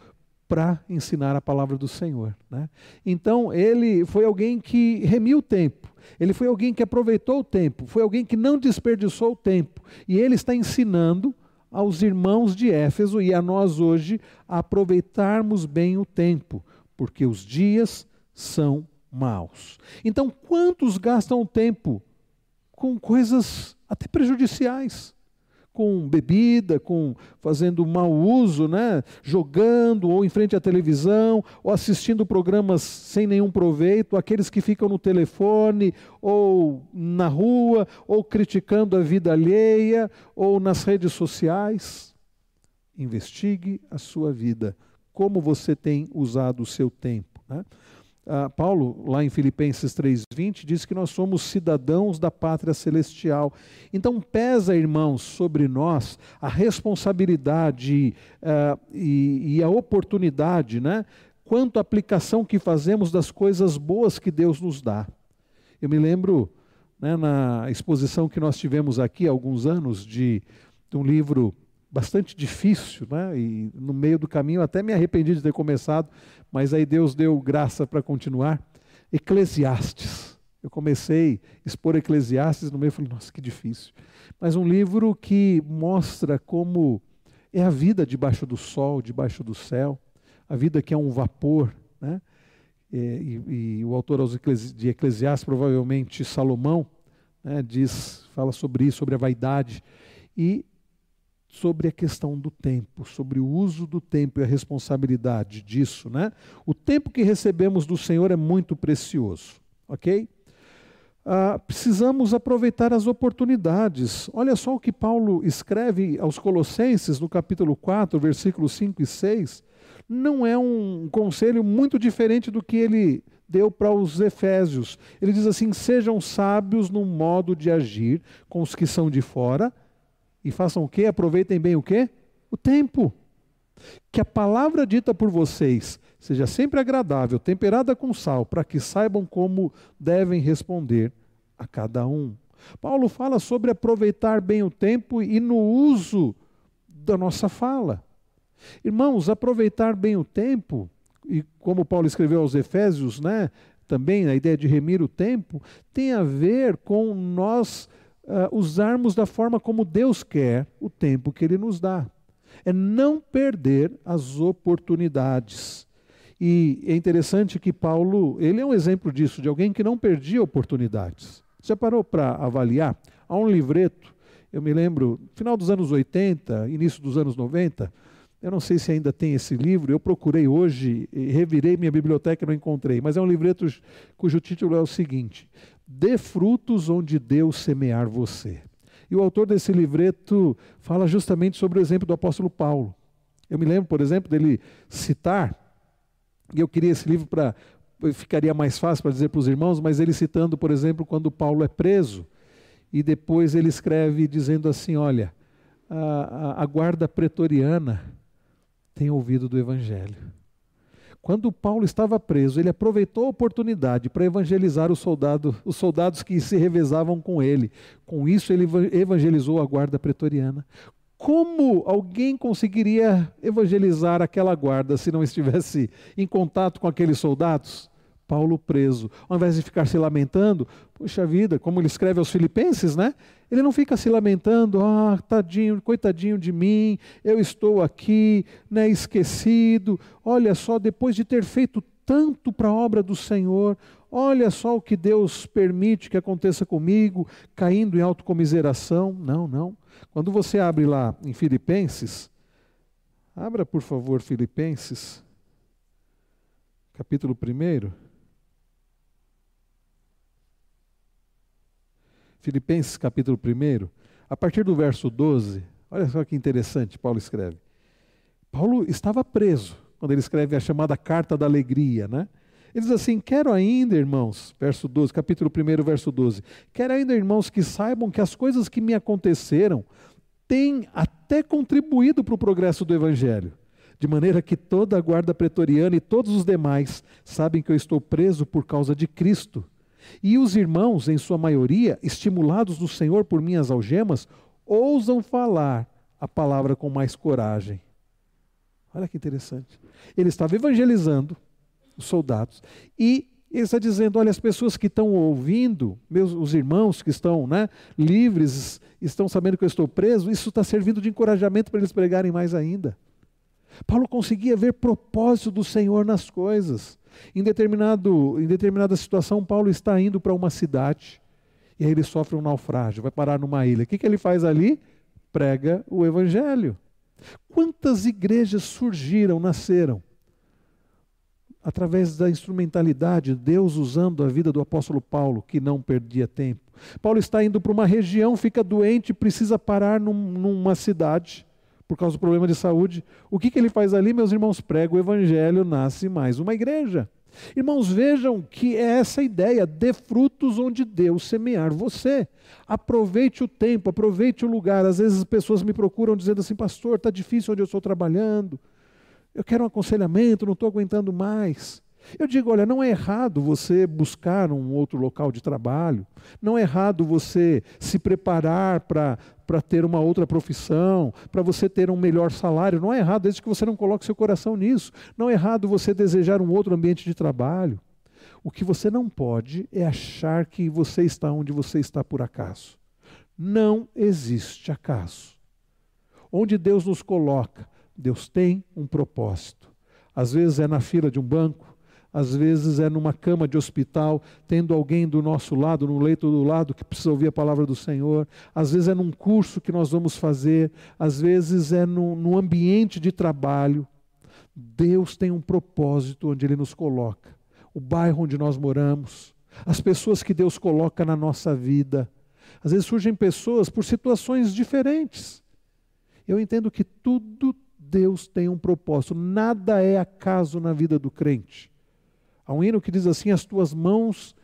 para ensinar a palavra do Senhor. Né? Então, ele foi alguém que remiu o tempo, ele foi alguém que aproveitou o tempo, foi alguém que não desperdiçou o tempo. E ele está ensinando aos irmãos de Éfeso e a nós hoje a aproveitarmos bem o tempo, porque os dias são maus. Então, quantos gastam tempo com coisas até prejudiciais? Com bebida, com fazendo mau uso, né? jogando ou em frente à televisão, ou assistindo programas sem nenhum proveito, aqueles que ficam no telefone, ou na rua, ou criticando a vida alheia, ou nas redes sociais. Investigue a sua vida como você tem usado o seu tempo. Né? Ah, Paulo, lá em Filipenses 3,20, diz que nós somos cidadãos da pátria celestial. Então, pesa, irmãos, sobre nós a responsabilidade uh, e, e, a oportunidade, né, quanto à aplicação que fazemos das coisas boas que Deus nos dá. Eu me lembro, né, na exposição que nós tivemos aqui há alguns anos, de, de um livro bastante difícil, né? e no meio do caminho até me arrependi de ter começado, mas aí Deus deu graça para continuar. Eclesiastes. Eu comecei a expor Eclesiastes no meio, falei, nossa, que difícil. Mas um livro que mostra como é a vida debaixo do sol, debaixo do céu, a vida que é um vapor, né? E, e, e o autor de Eclesiastes, provavelmente Salomão, né, diz, fala sobre isso, sobre a vaidade. E sobre a questão do tempo, sobre o uso do tempo e a responsabilidade disso, né? O tempo que recebemos do Senhor é muito precioso, ok? Ah, precisamos aproveitar as oportunidades. Olha só o que Paulo escreve aos Colossenses no capítulo 4, versículos 5 e 6. Não é um conselho muito diferente do que ele deu para os Efésios. Ele diz assim: sejam sábios no modo de agir com os que são de fora e façam o quê? Aproveitem bem o quê? O tempo. Que a palavra dita por vocês seja sempre agradável, temperada com sal, para que saibam como devem responder a cada um. Paulo fala sobre aproveitar bem o tempo e no uso da nossa fala. Irmãos, aproveitar bem o tempo, e como Paulo escreveu aos Efésios, né, também a ideia de remir o tempo, tem a ver com nós uh, usarmos da forma como Deus quer o tempo que Ele nos dá. É não perder as oportunidades. E é interessante que Paulo, ele é um exemplo disso, de alguém que não perdia oportunidades. Você parou para avaliar? Há um livreto, eu me lembro, final dos anos 80, início dos anos 90, eu não sei se ainda tem esse livro, eu procurei hoje, revirei minha biblioteca e não encontrei, mas é um livreto cujo título é o seguinte: Dê frutos onde Deus semear você. E o autor desse livreto fala justamente sobre o exemplo do apóstolo Paulo. Eu me lembro, por exemplo, dele citar, e eu queria esse livro para. ficaria mais fácil para dizer para os irmãos, mas ele citando, por exemplo, quando Paulo é preso, e depois ele escreve dizendo assim: olha, a, a, a guarda pretoriana tem ouvido do Evangelho. Quando Paulo estava preso, ele aproveitou a oportunidade para evangelizar os, soldado, os soldados que se revezavam com ele. Com isso, ele evangelizou a guarda pretoriana. Como alguém conseguiria evangelizar aquela guarda se não estivesse em contato com aqueles soldados? Paulo preso. Ao invés de ficar se lamentando, puxa vida, como ele escreve aos Filipenses, né? Ele não fica se lamentando, ah, tadinho, coitadinho de mim, eu estou aqui, né, esquecido. Olha só, depois de ter feito tanto para a obra do Senhor, olha só o que Deus permite que aconteça comigo, caindo em autocomiseração. Não, não. Quando você abre lá em Filipenses, abra por favor Filipenses, capítulo 1. Filipenses capítulo 1, a partir do verso 12, olha só que interessante, Paulo escreve. Paulo estava preso quando ele escreve a chamada carta da alegria, né? Ele diz assim: Quero ainda, irmãos, verso 12, capítulo 1, verso 12. Quero ainda, irmãos, que saibam que as coisas que me aconteceram têm até contribuído para o progresso do Evangelho. De maneira que toda a guarda pretoriana e todos os demais sabem que eu estou preso por causa de Cristo. E os irmãos, em sua maioria, estimulados do Senhor por minhas algemas, ousam falar a palavra com mais coragem. Olha que interessante. Ele estava evangelizando os soldados e ele está dizendo: olha, as pessoas que estão ouvindo, meus, os irmãos que estão né, livres, estão sabendo que eu estou preso, isso está servindo de encorajamento para eles pregarem mais ainda. Paulo conseguia ver propósito do Senhor nas coisas. Em, determinado, em determinada situação, Paulo está indo para uma cidade e aí ele sofre um naufrágio, vai parar numa ilha. O que, que ele faz ali? Prega o Evangelho. Quantas igrejas surgiram, nasceram? Através da instrumentalidade, Deus usando a vida do apóstolo Paulo, que não perdia tempo. Paulo está indo para uma região, fica doente, precisa parar num, numa cidade por causa do problema de saúde. O que, que ele faz ali, meus irmãos? Prega o evangelho, nasce mais uma igreja. Irmãos, vejam que é essa ideia, dê frutos onde Deus semear você. Aproveite o tempo, aproveite o lugar. Às vezes as pessoas me procuram dizendo assim, pastor, está difícil onde eu estou trabalhando. Eu quero um aconselhamento, não estou aguentando mais. Eu digo, olha, não é errado você buscar um outro local de trabalho, não é errado você se preparar para ter uma outra profissão, para você ter um melhor salário, não é errado, desde que você não coloque seu coração nisso. Não é errado você desejar um outro ambiente de trabalho. O que você não pode é achar que você está onde você está por acaso. Não existe acaso. Onde Deus nos coloca, Deus tem um propósito. Às vezes é na fila de um banco, às vezes é numa cama de hospital, tendo alguém do nosso lado, no leito do lado, que precisa ouvir a palavra do Senhor, às vezes é num curso que nós vamos fazer, às vezes é no, ambiente de trabalho. Deus tem um propósito onde Ele nos coloca, o bairro onde nós moramos, as pessoas que Deus coloca na nossa vida. Às vezes surgem pessoas por situações diferentes. Eu entendo que tudo Deus tem um propósito, nada é acaso na vida do crente. Há um hino que diz assim: As tuas mãos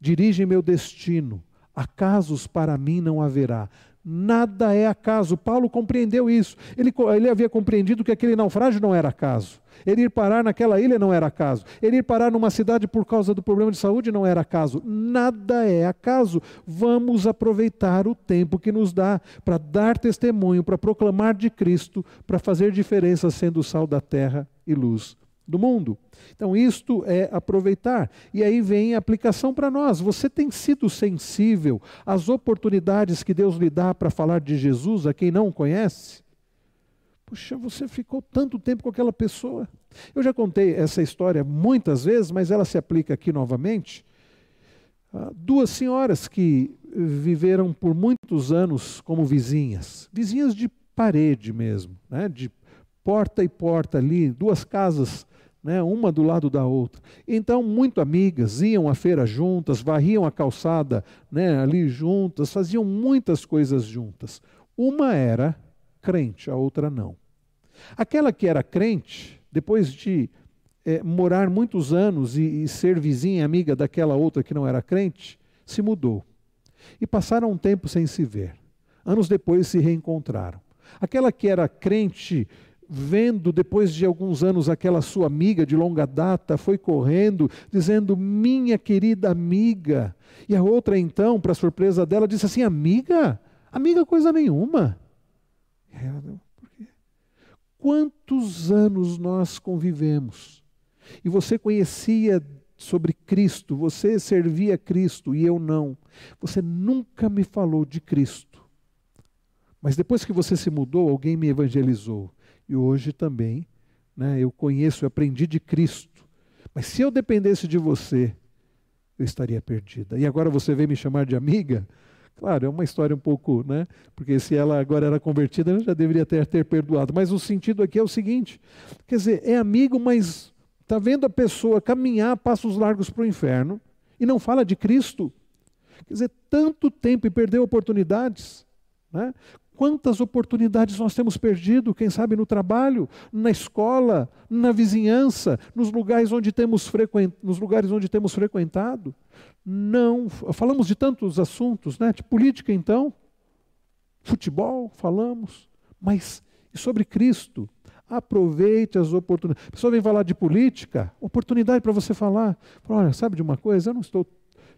dirigem meu destino, acasos para mim não haverá. Nada é acaso. Paulo compreendeu isso. Ele, ele havia compreendido que aquele naufrágio não era acaso. Ele ir parar naquela ilha não era acaso. Ele ir parar numa cidade por causa do problema de saúde não era acaso. Nada é acaso. Vamos aproveitar o tempo que nos dá para dar testemunho, para proclamar de Cristo, para fazer diferença sendo sal da terra e luz do mundo. Então, isto é aproveitar. E aí vem a aplicação para nós. Você tem sido sensível às oportunidades que Deus lhe dá para falar de Jesus a quem não conhece? Puxa, você ficou tanto tempo com aquela pessoa. Eu já contei essa história muitas vezes, mas ela se aplica aqui novamente. Duas senhoras que viveram por muitos anos como vizinhas, vizinhas de parede mesmo, né, de porta e porta ali, duas casas né, uma do lado da outra. Então, muito amigas, iam à feira juntas, varriam a calçada né, ali juntas, faziam muitas coisas juntas. Uma era crente, a outra não. Aquela que era crente, depois de é, morar muitos anos e, e ser vizinha, amiga daquela outra que não era crente, se mudou. E passaram um tempo sem se ver. Anos depois se reencontraram. Aquela que era crente vendo depois de alguns anos aquela sua amiga de longa data, foi correndo, dizendo: Minha querida amiga. E a outra, então, para surpresa dela, disse assim: Amiga? Amiga, coisa nenhuma. Ela, por quê? Quantos anos nós convivemos? E você conhecia sobre Cristo, você servia Cristo e eu não. Você nunca me falou de Cristo. Mas depois que você se mudou, alguém me evangelizou. E hoje também, né, eu conheço, eu aprendi de Cristo. Mas se eu dependesse de você, eu estaria perdida. E agora você vem me chamar de amiga? Claro, é uma história um pouco, né? Porque se ela agora era convertida, ela já deveria ter, ter perdoado. Mas o sentido aqui é o seguinte: quer dizer, é amigo, mas está vendo a pessoa caminhar passos largos para o inferno e não fala de Cristo. Quer dizer, tanto tempo e perdeu oportunidades. Né? Quantas oportunidades nós temos perdido, quem sabe no trabalho, na escola, na vizinhança, nos lugares onde temos, frequent... nos lugares onde temos frequentado? Não, falamos de tantos assuntos, né? De política então, futebol, falamos, mas e sobre Cristo? Aproveite as oportunidades. A pessoa vem falar de política, oportunidade para você falar. Olha, sabe de uma coisa? Eu não estou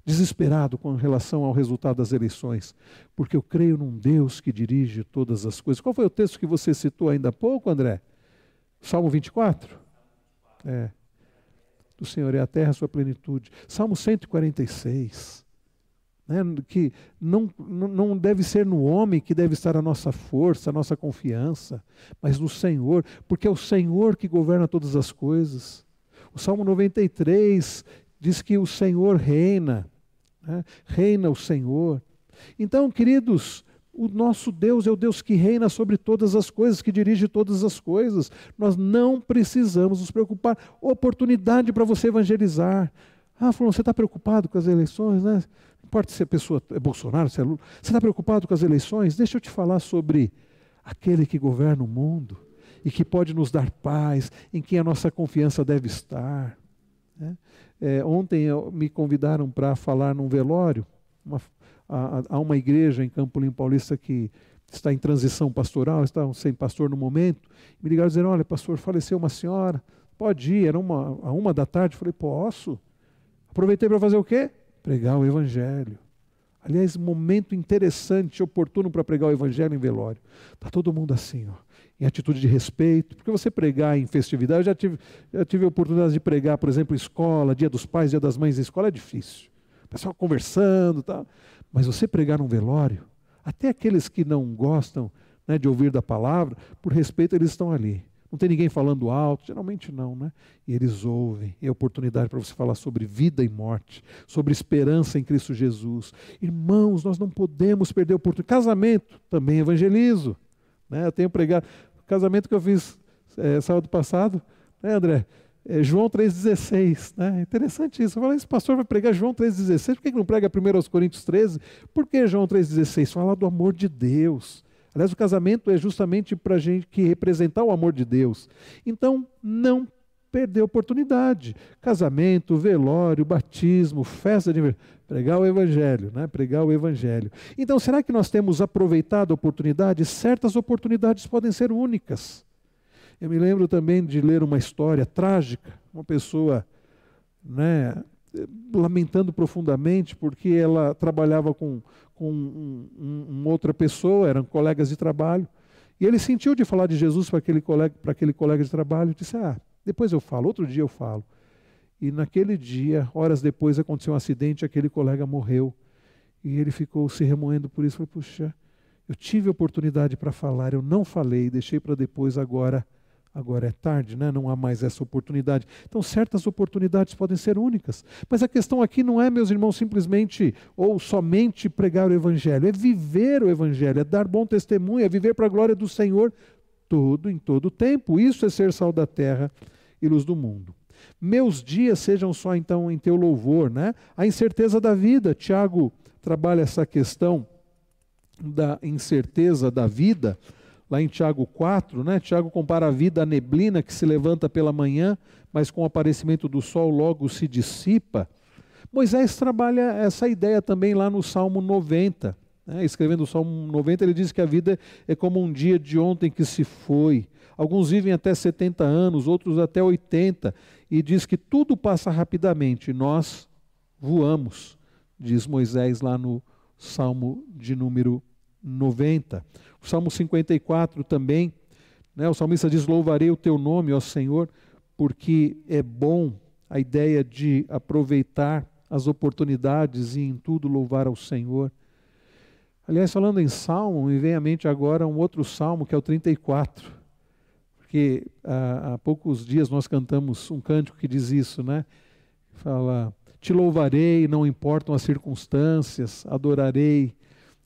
desesperado com relação ao resultado das eleições, porque eu creio num Deus que dirige todas as coisas. Qual foi o texto que você citou ainda há pouco, André? Salmo 24? É. Do Senhor é a terra, a sua plenitude. Salmo 146. Né, que não, não deve ser no homem que deve estar a nossa força, a nossa confiança, mas no Senhor, porque é o Senhor que governa todas as coisas. O Salmo 93 diz que o Senhor reina, né? reina o Senhor. Então, queridos, o nosso Deus é o Deus que reina sobre todas as coisas, que dirige todas as coisas. Nós não precisamos nos preocupar. Oportunidade para você evangelizar. Ah, você está preocupado com as eleições, né? Não importa se a pessoa é Bolsonaro, se é Lula. Você está preocupado com as eleições? Deixa eu te falar sobre aquele que governa o mundo e que pode nos dar paz, em quem a nossa confiança deve estar. Né? É, ontem me convidaram para falar num velório, uma, há, uma igreja em Campo Limpo Paulista que está em transição pastoral, está sem pastor no momento. Me ligaram dizendo: Olha, pastor, faleceu uma senhora, pode ir, era uma, a uma da tarde. Eu falei: Posso. Aproveitei para fazer o quê? Pregar o Evangelho. Aliás, momento interessante, oportuno para pregar o Evangelho em velório. Está todo mundo assim, ó, em atitude de respeito. Porque você pregar em festividade, eu já tive, já tive a oportunidade de pregar, por exemplo, em escola, dia dos pais, dia das mães em escola, é difícil. Pessoal conversando tal. Mas você pregar num velório, até aqueles que não gostam né, de ouvir da palavra, por respeito, eles estão ali. Não tem ninguém falando alto, geralmente não, né? E eles ouvem. É oportunidade para você falar sobre vida e morte, sobre esperança em Cristo Jesus. Irmãos, nós não podemos perder a oportunidade. Casamento, também evangelizo. Né? Eu tenho pregado. Casamento que eu fiz é, sábado passado, né, André? É João 3,16. Né? Interessante isso. Falei, esse pastor vai pregar João 3,16, por que não prega primeiro aos Coríntios 13? Por que João 3,16? Fala do amor de Deus. Aliás, o casamento é justamente para a gente que representar o amor de Deus. Então, não perder oportunidade. Casamento, velório, batismo, festa de pregar o evangelho, né? Pregar o evangelho. Então, será que nós temos aproveitado a oportunidade? Certas oportunidades podem ser únicas. Eu me lembro também de ler uma história trágica, uma pessoa, né, lamentando profundamente porque ela trabalhava com, com um, um, outra pessoa, eram colegas de trabalho, e ele sentiu de falar de Jesus para aquele colega, para aquele colega de trabalho, disse: "Ah, depois eu falo, outro dia eu falo". E naquele dia, horas depois, aconteceu um acidente, aquele colega morreu. E ele ficou se remoendo por isso, falou: "Puxa, eu tive oportunidade para falar, eu não falei, deixei para depois agora Agora é tarde, né? não há mais essa oportunidade. Então, certas oportunidades podem ser únicas. Mas a questão aqui não é, meus irmãos, simplesmente ou somente pregar o Evangelho, é viver o Evangelho, é dar bom testemunho, é viver para a glória do Senhor todo, em todo tempo. Isso é ser sal da terra e luz do mundo. Meus dias sejam só então em teu louvor, né? A incerteza da vida. Tiago trabalha essa questão da incerteza da vida lá em Tiago 4, né? Tiago compara a vida à neblina que se levanta pela manhã, mas com o aparecimento do sol logo se dissipa. Moisés trabalha essa ideia também lá no Salmo 90. Né? Escrevendo o Salmo 90, ele diz que a vida é como um dia de ontem que se foi. Alguns vivem até 70 anos, outros até 80, e diz que tudo passa rapidamente, nós voamos, diz Moisés lá no Salmo de número 90. O Salmo 54 também, né, o salmista diz: Louvarei o teu nome, ó Senhor, porque é bom a ideia de aproveitar as oportunidades e em tudo louvar ao Senhor. Aliás, falando em salmo, me vem à mente agora um outro salmo, que é o 34. Porque há, há poucos dias nós cantamos um cântico que diz isso, né? Fala: Te louvarei, não importam as circunstâncias, adorarei.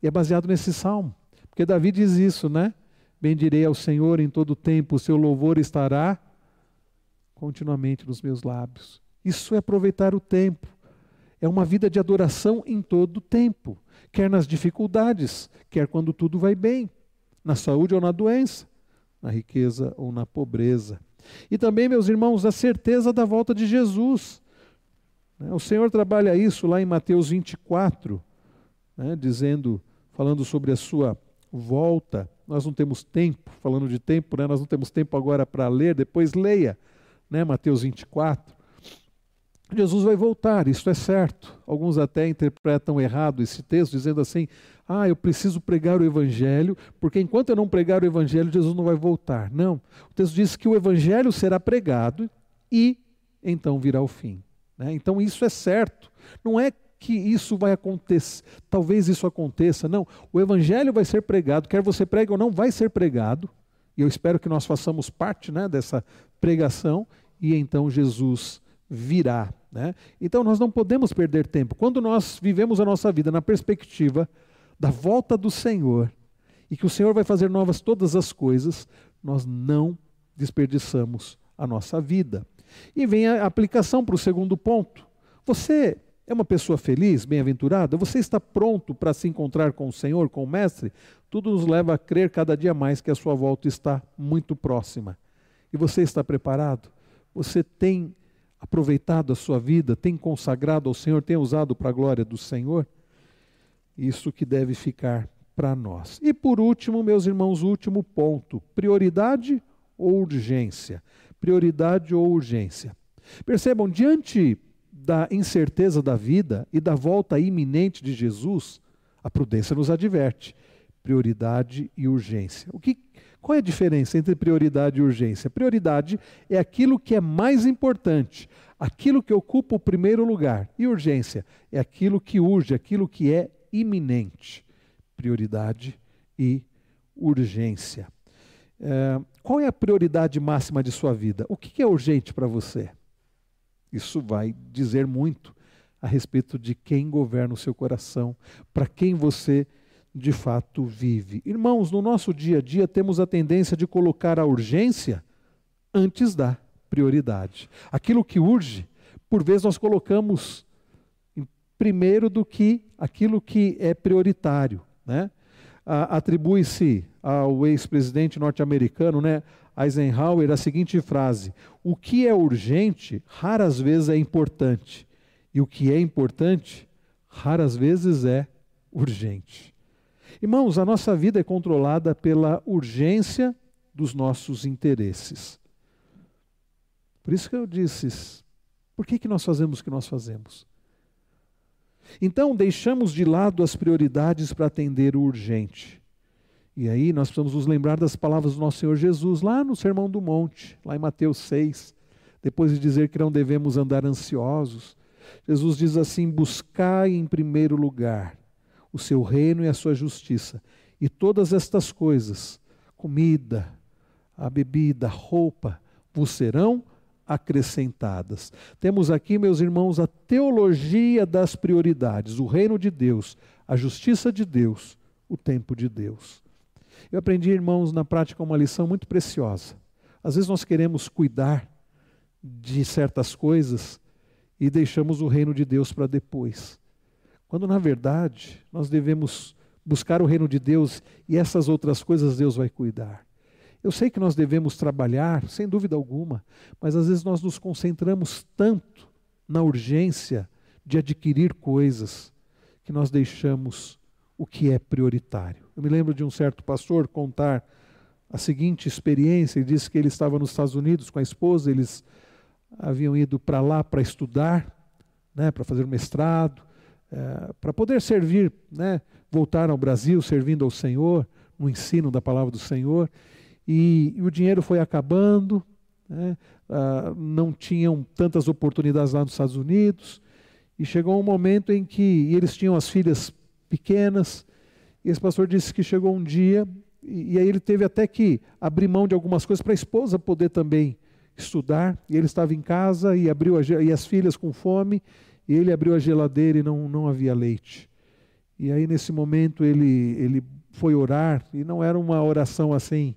E é baseado nesse salmo. Porque Davi diz isso, né? Bendirei ao Senhor em todo tempo, o seu louvor estará continuamente nos meus lábios. Isso é aproveitar o tempo. É uma vida de adoração em todo o tempo, quer nas dificuldades, quer quando tudo vai bem, na saúde ou na doença, na riqueza ou na pobreza. E também, meus irmãos, a certeza da volta de Jesus. Né? O Senhor trabalha isso lá em Mateus 24, né? dizendo, falando sobre a sua volta. Nós não temos tempo, falando de tempo, né? nós não temos tempo agora para ler, depois leia, né? Mateus 24. Jesus vai voltar, isso é certo. Alguns até interpretam errado esse texto, dizendo assim: ah, eu preciso pregar o Evangelho, porque enquanto eu não pregar o Evangelho, Jesus não vai voltar. Não. O texto diz que o Evangelho será pregado e então virá o fim. Né? Então isso é certo. Não é que isso vai acontecer, talvez isso aconteça. Não, o evangelho vai ser pregado, quer você pregue ou não, vai ser pregado. E eu espero que nós façamos parte né, dessa pregação e então Jesus virá. Né? Então nós não podemos perder tempo. Quando nós vivemos a nossa vida na perspectiva da volta do Senhor e que o Senhor vai fazer novas todas as coisas, nós não desperdiçamos a nossa vida. E vem a aplicação para o segundo ponto. Você É uma pessoa feliz, bem-aventurada? Você está pronto para se encontrar com o Senhor, com o Mestre? Tudo nos leva a crer cada dia mais que a sua volta está muito próxima. E você está preparado? Você tem aproveitado a sua vida, tem consagrado ao Senhor, tem usado para a glória do Senhor? Isso que deve ficar para nós. E por último, meus irmãos, último ponto: prioridade ou urgência? Prioridade ou urgência? Percebam, diante da incerteza da vida e da volta iminente de Jesus, a prudência nos adverte: prioridade e urgência. O que, qual é a diferença entre prioridade e urgência? Prioridade é aquilo que é mais importante, aquilo que ocupa o primeiro lugar. E urgência é aquilo que urge, aquilo que é iminente. Prioridade e urgência. É, qual é a prioridade máxima de sua vida? O que é urgente para você? Isso vai dizer muito a respeito de quem governa o seu coração, para quem você de fato vive. Irmãos, no nosso dia a dia temos a tendência de colocar a urgência antes da prioridade. Aquilo que urge, por vezes nós colocamos primeiro do que aquilo que é prioritário. Né? Atribui-se ao ex-presidente norte-americano, né, Eisenhower, a seguinte frase: O que é urgente, raras vezes é importante, e o que é importante, raras vezes é urgente. Irmãos, a nossa vida é controlada pela urgência dos nossos interesses. Por isso que eu disse, por que, que nós fazemos o que nós fazemos? Então, deixamos de lado as prioridades para atender o urgente. E aí nós precisamos nos lembrar das palavras do nosso Senhor Jesus, lá no Sermão do Monte, lá em Mateus 6, depois de dizer que não devemos andar ansiosos. Jesus diz assim: buscai em primeiro lugar o seu reino e a sua justiça, e todas estas coisas, comida, a bebida, a roupa, vos serão acrescentadas. Temos aqui, meus irmãos, a teologia das prioridades, o reino de Deus, a justiça de Deus, o tempo de Deus. Eu aprendi, irmãos, na prática uma lição muito preciosa. Às vezes nós queremos cuidar de certas coisas e deixamos o reino de Deus para depois. Quando na verdade nós devemos buscar o reino de Deus e essas outras coisas Deus vai cuidar. Eu sei que nós devemos trabalhar, sem dúvida alguma, mas às vezes nós nos concentramos tanto na urgência de adquirir coisas que nós deixamos o que é prioritário. Eu me lembro de um certo pastor contar a seguinte experiência. Ele disse que ele estava nos Estados Unidos com a esposa, eles haviam ido para lá para estudar, né, para fazer mestrado, é, para poder servir, né, voltar ao Brasil servindo ao Senhor, no ensino da palavra do Senhor. E, e o dinheiro foi acabando, né, ah, não tinham tantas oportunidades lá nos Estados Unidos. E chegou um momento em que eles tinham as filhas pequenas. E esse pastor disse que chegou um dia, e, e aí ele teve até que abrir mão de algumas coisas para a esposa poder também estudar. E ele estava em casa e abriu a, e as filhas com fome, e ele abriu a geladeira e não, não havia leite. E aí nesse momento ele, ele foi orar, e não era uma oração assim,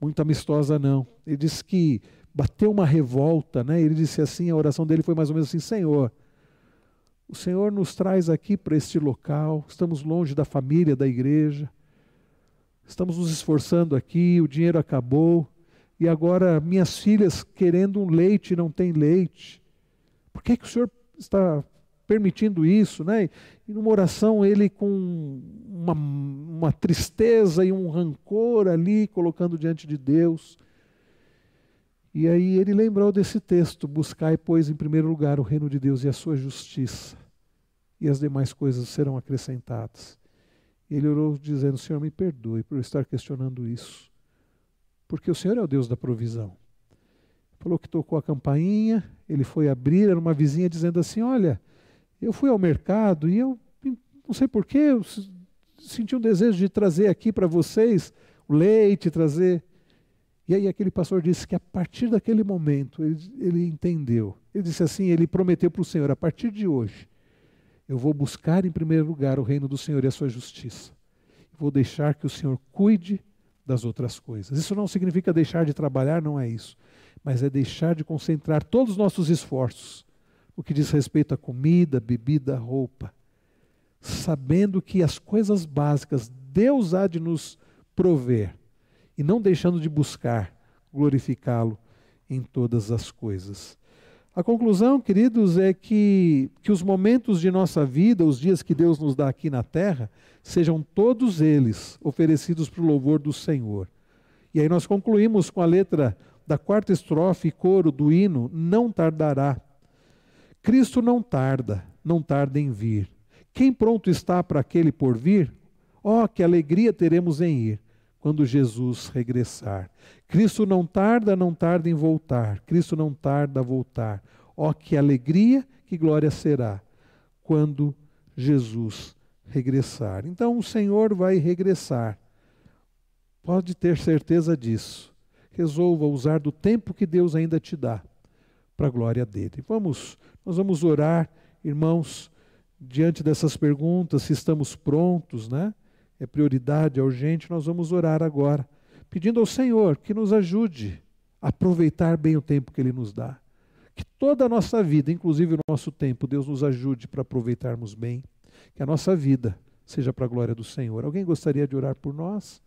muito amistosa não. Ele disse que bateu uma revolta, né? Ele disse assim, a oração dele foi mais ou menos assim, Senhor, o Senhor nos traz aqui para este local, estamos longe da família, da igreja, estamos nos esforçando aqui, o dinheiro acabou, e agora minhas filhas querendo um leite não tem leite. Por que, que o Senhor está permitindo isso? Né? E numa oração, ele com uma, uma tristeza e um rancor ali, colocando diante de Deus. E aí ele lembrou desse texto: Buscai, pois, em primeiro lugar o reino de Deus e a sua justiça, e as demais coisas serão acrescentadas. Ele orou dizendo: Senhor, me perdoe por estar questionando isso, porque o Senhor é o Deus da provisão. Falou que tocou a campainha, ele foi abrir, era uma vizinha dizendo assim: Olha, eu fui ao mercado e eu não sei porquê, eu senti um desejo de trazer aqui para vocês o leite, trazer. E aí aquele pastor disse que a partir daquele momento ele, ele entendeu. Ele disse assim, ele prometeu para o Senhor, a partir de hoje, eu vou buscar em primeiro lugar o reino do Senhor e a sua justiça. Vou deixar que o Senhor cuide das outras coisas. Isso não significa deixar de trabalhar, não é isso. Mas é deixar de concentrar todos os nossos esforços o que diz respeito à comida, bebida, roupa, sabendo que as coisas básicas Deus há de nos prover e não deixando de buscar glorificá-lo em todas as coisas. A conclusão, queridos, é que, que os momentos de nossa vida, os dias que Deus nos dá aqui na terra, sejam todos eles oferecidos para o louvor do Senhor. E aí nós concluímos com a letra da quarta estrofe, coro do hino, não tardará. Cristo não tarda, não tarda em vir. Quem pronto está para aquele por vir? Oh, que alegria teremos em ir quando Jesus regressar. Cristo não tarda, não tarda em voltar. Cristo não tarda a voltar. Oh, que alegria, que glória será quando Jesus regressar. Então o Senhor vai regressar. Pode ter certeza disso. Resolva usar do tempo que Deus ainda te dá para a glória dele. Vamos, nós vamos orar, irmãos, diante dessas perguntas, se estamos prontos, né? é prioridade, é urgente, nós vamos orar agora, pedindo ao Senhor que nos ajude a aproveitar bem o tempo que Ele nos dá. Que toda a nossa vida, inclusive o nosso tempo, Deus nos ajude para aproveitarmos bem. Que a nossa vida seja para a glória do Senhor. Alguém gostaria de orar por nós?